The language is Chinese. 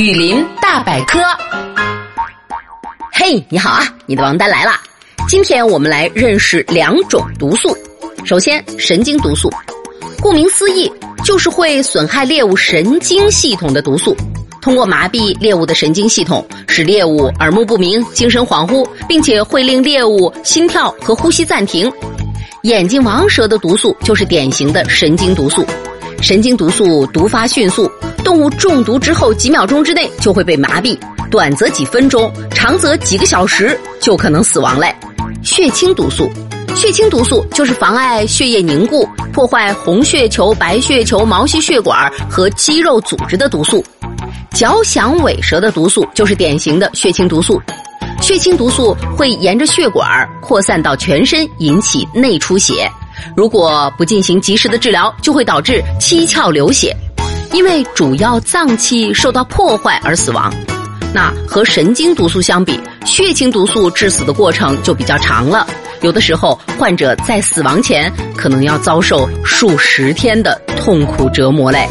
雨林大百科，嘿，你好啊！你的王丹来了。今天我们来认识两种毒素。首先，神经毒素，顾名思义，就是会损害猎物神经系统的毒素，通过麻痹猎物的神经系统，使猎物耳目不明、精神恍惚，并且会令猎物心跳和呼吸暂停。眼镜王蛇的毒素就是典型的神经毒素。神经毒素毒发迅速，动物中毒之后几秒钟之内就会被麻痹，短则几分钟，长则几个小时就可能死亡嘞。血清毒素，血清毒素就是妨碍血液凝固、破坏红血球、白血球、毛细血管和肌肉组织的毒素。角响尾蛇的毒素就是典型的血清毒素，血清毒素会沿着血管扩散到全身，引起内出血。如果不进行及时的治疗，就会导致七窍流血，因为主要脏器受到破坏而死亡。那和神经毒素相比，血清毒素致死的过程就比较长了，有的时候患者在死亡前可能要遭受数十天的痛苦折磨嘞。